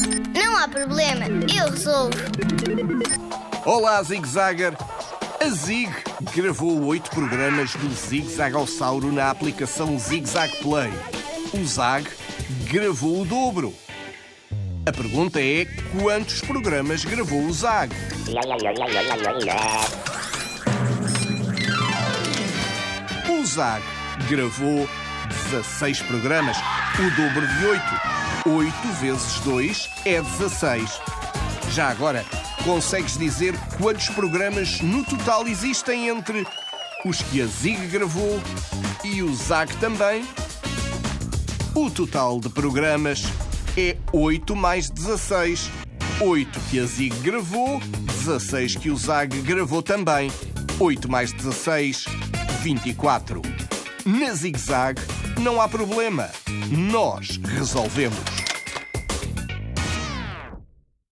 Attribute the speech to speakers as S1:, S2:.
S1: Não há problema, eu resolvo.
S2: Olá, Zig Zagger. A Zig gravou oito programas do Zig Zagossauro na aplicação Zig Zag Play. O Zag gravou o dobro. A pergunta é quantos programas gravou o Zag? O Zag gravou 16 programas, o dobro de 8. 8 vezes 2 é 16. Já agora, consegues dizer quantos programas no total existem entre os que a Zig gravou e o Zag também? O total de programas é 8 mais 16. 8 que a Zig gravou, 16 que o Zag gravou também. 8 mais 16, 24. Na Zig Zag não há problema. Nós resolvemos.